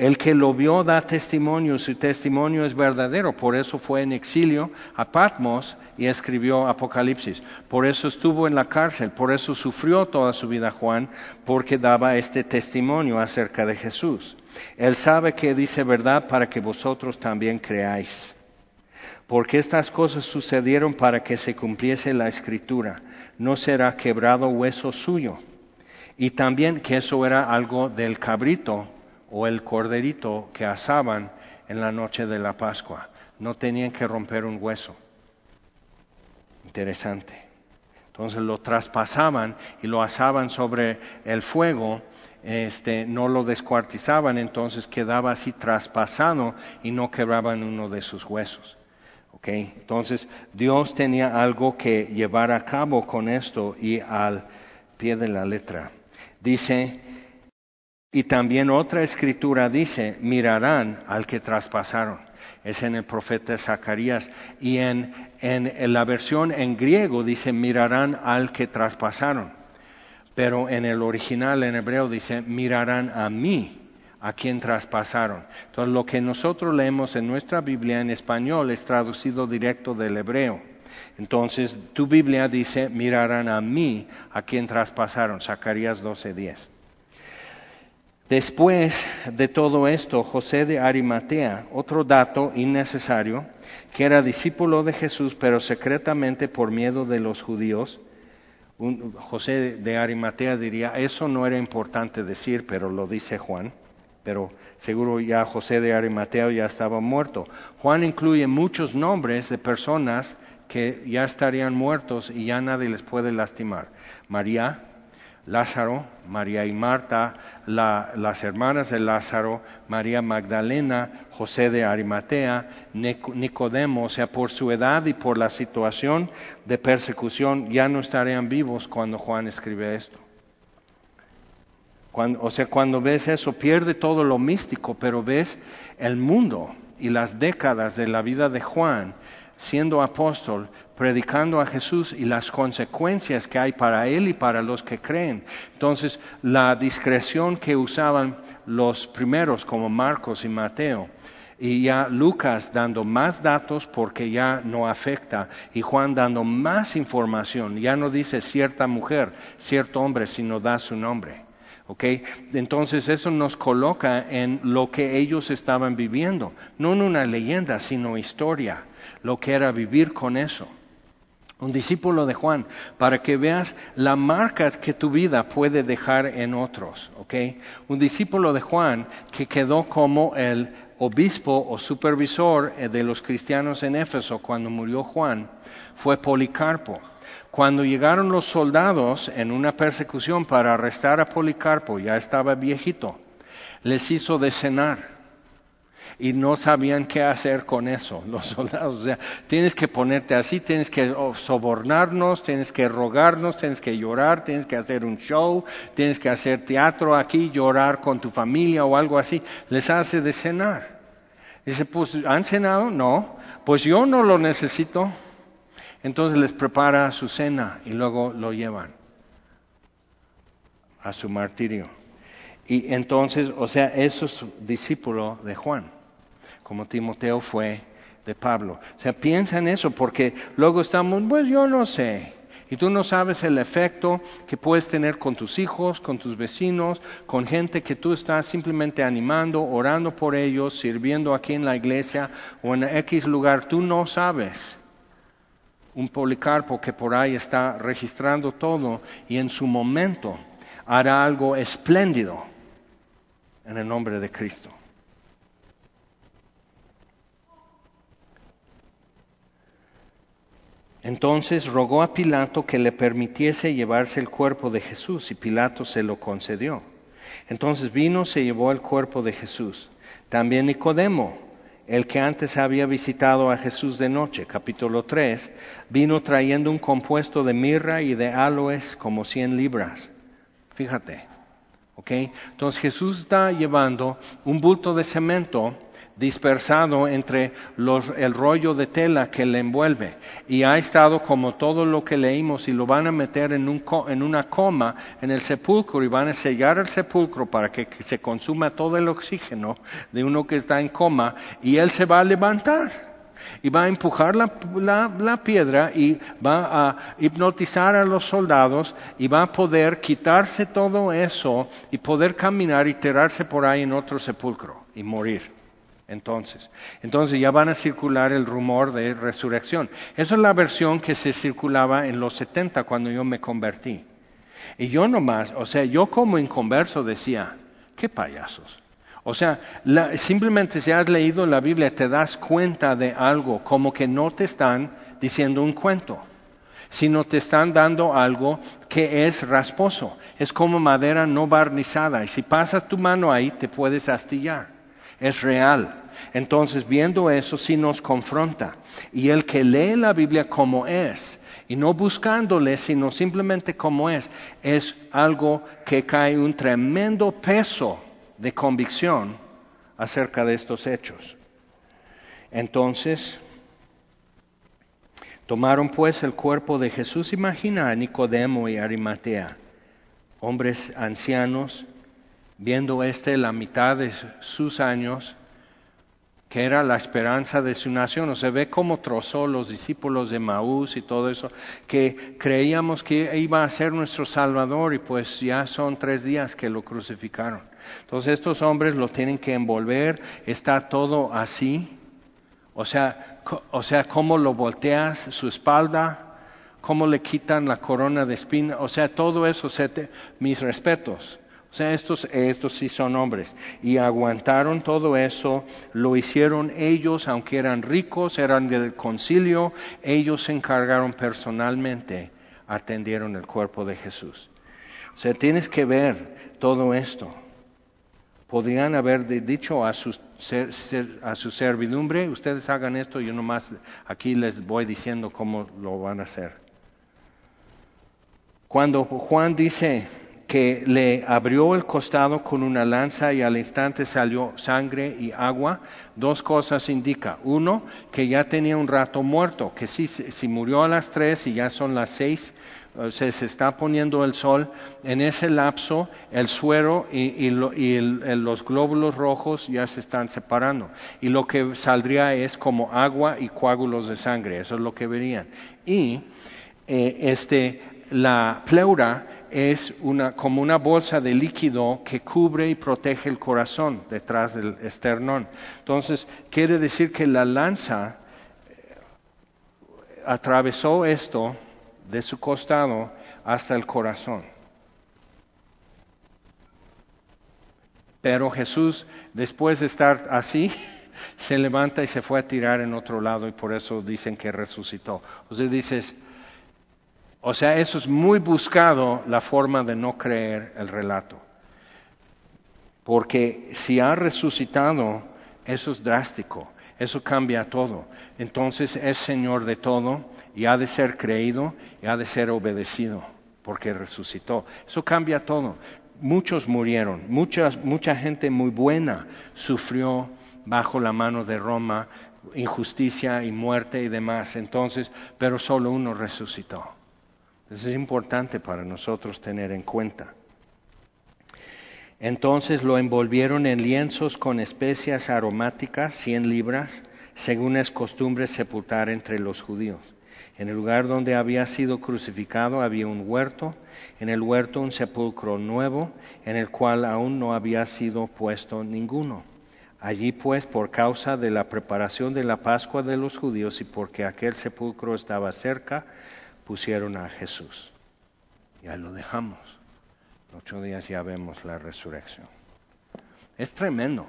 el que lo vio da testimonio, su testimonio es verdadero, por eso fue en exilio a Patmos y escribió Apocalipsis. Por eso estuvo en la cárcel, por eso sufrió toda su vida Juan, porque daba este testimonio acerca de Jesús. Él sabe que dice verdad para que vosotros también creáis. Porque estas cosas sucedieron para que se cumpliese la escritura. No será quebrado hueso suyo. Y también que eso era algo del cabrito o el corderito que asaban en la noche de la Pascua. No tenían que romper un hueso. Interesante. Entonces lo traspasaban y lo asaban sobre el fuego, este, no lo descuartizaban, entonces quedaba así traspasado y no quebraban uno de sus huesos. Okay? Entonces Dios tenía algo que llevar a cabo con esto y al pie de la letra. Dice, y también otra escritura dice, mirarán al que traspasaron. Es en el profeta Zacarías. Y en, en, la versión en griego dice, mirarán al que traspasaron. Pero en el original en hebreo dice, mirarán a mí, a quien traspasaron. Entonces lo que nosotros leemos en nuestra Biblia en español es traducido directo del hebreo. Entonces tu Biblia dice, mirarán a mí, a quien traspasaron. Zacarías 12:10. Después de todo esto, José de Arimatea, otro dato innecesario, que era discípulo de Jesús, pero secretamente por miedo de los judíos, José de Arimatea diría, eso no era importante decir, pero lo dice Juan, pero seguro ya José de Arimatea ya estaba muerto. Juan incluye muchos nombres de personas que ya estarían muertos y ya nadie les puede lastimar. María, Lázaro, María y Marta, las hermanas de Lázaro, María Magdalena, José de Arimatea, Nicodemo, o sea, por su edad y por la situación de persecución, ya no estarían vivos cuando Juan escribe esto. o sea, cuando ves eso, pierde todo lo místico, pero ves el mundo y las décadas de la vida de Juan siendo apóstol, predicando a Jesús y las consecuencias que hay para él y para los que creen. Entonces, la discreción que usaban los primeros como Marcos y Mateo, y ya Lucas dando más datos porque ya no afecta, y Juan dando más información, ya no dice cierta mujer, cierto hombre, sino da su nombre. ¿Okay? Entonces eso nos coloca en lo que ellos estaban viviendo, no en una leyenda, sino historia lo que era vivir con eso. Un discípulo de Juan, para que veas la marca que tu vida puede dejar en otros, ¿ok? Un discípulo de Juan que quedó como el obispo o supervisor eh, de los cristianos en Éfeso cuando murió Juan fue Policarpo. Cuando llegaron los soldados en una persecución para arrestar a Policarpo, ya estaba viejito, les hizo de cenar y no sabían qué hacer con eso, los soldados. O sea, tienes que ponerte así, tienes que sobornarnos, tienes que rogarnos, tienes que llorar, tienes que hacer un show, tienes que hacer teatro aquí, llorar con tu familia o algo así. Les hace de cenar. Dice, pues, ¿han cenado? No. Pues yo no lo necesito. Entonces les prepara su cena y luego lo llevan a su martirio. Y entonces, o sea, eso es discípulo de Juan como Timoteo fue de Pablo. O sea, piensa en eso porque luego estamos, pues yo no sé. Y tú no sabes el efecto que puedes tener con tus hijos, con tus vecinos, con gente que tú estás simplemente animando, orando por ellos, sirviendo aquí en la iglesia o en X lugar. Tú no sabes. Un policarpo que por ahí está registrando todo y en su momento hará algo espléndido en el nombre de Cristo. Entonces rogó a Pilato que le permitiese llevarse el cuerpo de Jesús y Pilato se lo concedió. Entonces vino, se llevó el cuerpo de Jesús. También Nicodemo, el que antes había visitado a Jesús de noche, capítulo 3, vino trayendo un compuesto de mirra y de aloes como cien libras. Fíjate, ¿ok? Entonces Jesús está llevando un bulto de cemento dispersado entre los, el rollo de tela que le envuelve. Y ha estado como todo lo que leímos y lo van a meter en, un, en una coma en el sepulcro y van a sellar el sepulcro para que, se consuma todo el oxígeno de uno que está en coma y él se va a levantar y va a empujar la, la, piedra y va a hipnotizar a los soldados y va a poder quitarse todo eso y poder caminar y tirarse por ahí en otro sepulcro y morir entonces. Entonces ya van a circular el rumor de resurrección. Esa es la versión que se circulaba en los 70 cuando yo me convertí. Y yo nomás, o sea, yo como inconverso decía, qué payasos. O sea, simplemente si has leído la Biblia te das cuenta de algo, como que no te están diciendo un cuento, sino te están dando algo que es rasposo, es como madera no barnizada, y si pasas tu mano ahí te puedes astillar, es real. Entonces, viendo eso, sí nos confronta. Y el que lee la Biblia como es, y no buscándole, sino simplemente como es, es algo que cae un tremendo peso de convicción acerca de estos hechos. Entonces, tomaron pues el cuerpo de Jesús, imagina a Nicodemo y Arimatea, hombres ancianos, viendo este la mitad de sus años, que era la esperanza de su nación. O se ve cómo trozó los discípulos de Maús y todo eso, que creíamos que iba a ser nuestro Salvador y pues ya son tres días que lo crucificaron. Entonces estos hombres lo tienen que envolver, está todo así. O sea, o sea, cómo lo volteas, su espalda, cómo le quitan la corona de espina, o sea, todo eso, mis respetos. O sea, estos, estos sí son hombres. Y aguantaron todo eso, lo hicieron ellos, aunque eran ricos, eran del concilio, ellos se encargaron personalmente, atendieron el cuerpo de Jesús. O sea, tienes que ver todo esto. Podrían haber dicho a su, a su servidumbre, ustedes hagan esto, yo nomás aquí les voy diciendo cómo lo van a hacer. Cuando Juan dice, que le abrió el costado con una lanza y al instante salió sangre y agua, dos cosas indica. Uno, que ya tenía un rato muerto, que si, si murió a las tres y ya son las seis, se está poniendo el sol, en ese lapso el suero y, los glóbulos rojos ya se están separando. Y lo que saldría es como agua y coágulos de sangre, eso es lo que verían. Y eh, este, la pleura es una, como una bolsa de líquido que cubre y protege el corazón detrás del esternón. Entonces, quiere decir que la lanza eh, atravesó esto de su costado hasta el corazón. Pero Jesús, después de estar así, se levanta y se fue a tirar en otro lado y por eso dicen que resucitó. O sea, dices, O sea, eso es muy buscado la forma de no creer el relato. Porque si ha resucitado, eso es drástico, eso cambia todo. Entonces es Señor de todo y ha de ser creído y ha de ser obedecido porque resucitó. Eso cambia todo. Muchos murieron, mucha gente muy buena sufrió bajo la mano de Roma injusticia y muerte y demás. Entonces, pero solo uno resucitó. Eso es importante para nosotros tener en cuenta. Entonces lo envolvieron en lienzos con especias aromáticas, cien libras, según es costumbre sepultar entre los judíos. En el lugar donde había sido crucificado había un huerto, en el huerto un sepulcro nuevo, en el cual aún no había sido puesto ninguno. Allí pues, por causa de la preparación de la Pascua de los judíos y porque aquel sepulcro estaba cerca, pusieron a Jesús. Y ahí lo dejamos. ocho días ya vemos la resurrección. Es tremendo.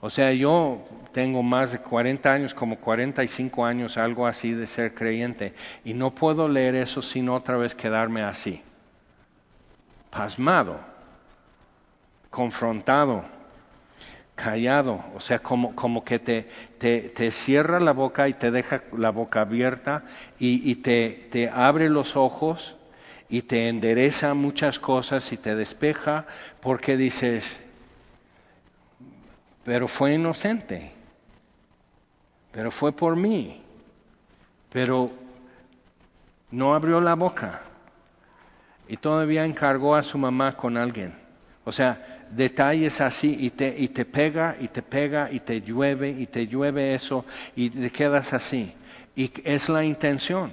O sea, yo tengo más de 40 años, como 45 años, algo así de ser creyente, y no puedo leer eso sin otra vez quedarme así, pasmado, confrontado, callado, o sea, como, como que te, te, cierra la boca y te deja la boca abierta y, y te, te abre los ojos y te endereza muchas cosas y te despeja porque dices, pero fue inocente, pero fue por mí, pero no abrió la boca y todavía encargó a su mamá con alguien. O sea, detalles así y te, y te pega y te pega y te llueve y te llueve eso y te quedas así. Y es la intención.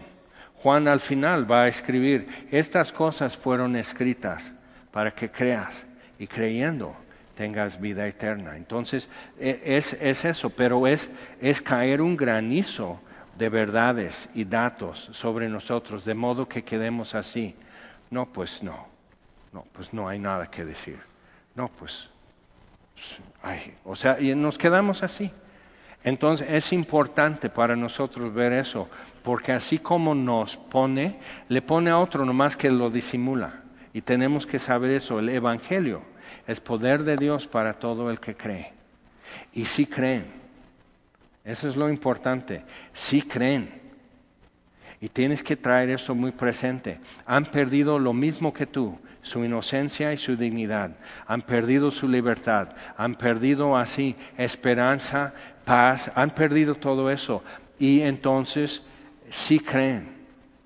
Juan al final va a escribir, estas cosas fueron escritas para que creas y creyendo tengas vida eterna. Entonces, e, es, es eso, pero es, es caer un granizo de verdades y datos sobre nosotros, de modo que quedemos así. No, pues no, no, pues no hay nada que decir. No, pues, o sea, y nos quedamos así. Entonces es importante para nosotros ver eso, porque así como nos pone, le pone a otro nomás que lo disimula. Y tenemos que saber eso, el Evangelio es poder de Dios para todo el que cree. Y si creen, eso es lo importante, si creen. Y tienes que traer esto muy presente. Han perdido lo mismo que tú, su inocencia y su dignidad. Han perdido su libertad. Han perdido así esperanza, paz. Han perdido todo eso. Y entonces, si creen,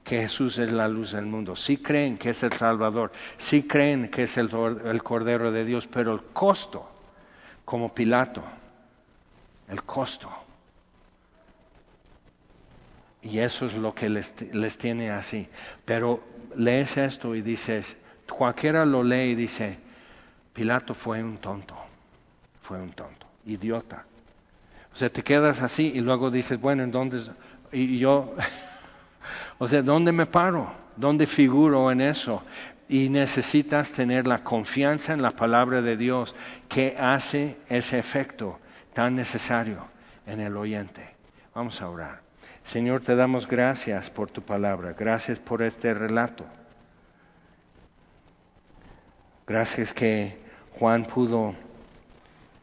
que Jesús es la luz del mundo, sí creen que es el Salvador, sí creen que es el, Cordero de Dios, pero el costo, como Pilato, el costo. Y eso es lo que les, tiene así. Pero lees esto y dices, cualquiera lo lee y dice, Pilato fue un tonto, fue un tonto, idiota. O sea, te quedas así y luego dices, bueno, entonces, y yo o sea, ¿dónde me paro? ¿Dónde figuro en eso? Y necesitas tener la confianza en la palabra de Dios que hace ese efecto tan necesario en el oyente. Vamos a orar. Señor, te damos gracias por tu palabra, gracias por este relato. Gracias que Juan pudo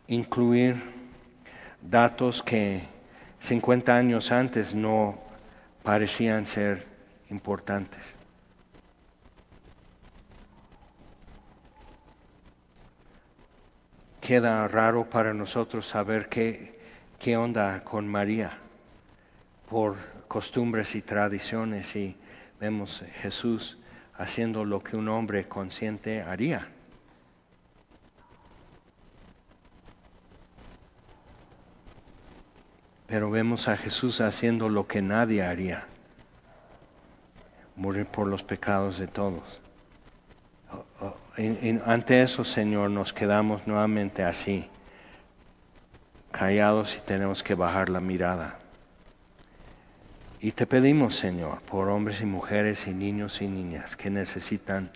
incluir datos que 50 años antes no parecían ser importantes. Queda raro para nosotros saber qué, qué onda con María por costumbres y tradiciones y vemos Jesús haciendo lo que un hombre consciente haría. Pero vemos a Jesús haciendo lo que nadie haría, morir por los pecados de todos. ante eso, Señor, nos quedamos nuevamente así, callados y tenemos que bajar la mirada. Y te pedimos, Señor, por hombres y mujeres y niños y niñas que necesitan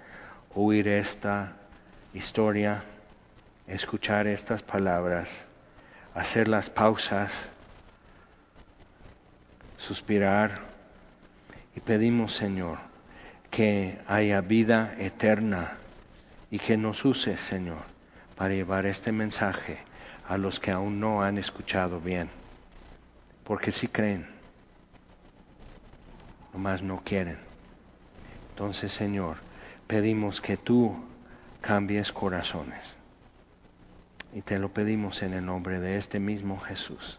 oír esta historia, escuchar estas palabras, hacer las pausas suspirar. Y pedimos, Señor, que haya vida eterna y que nos uses, Señor, para llevar este mensaje a los que aún no han escuchado bien, porque sí creen, nomás no quieren. Entonces, Señor, pedimos que tú cambies corazones. Y te lo pedimos en el nombre de este mismo Jesús,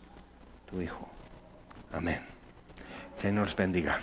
tu Hijo. Amén. Señor bendiga.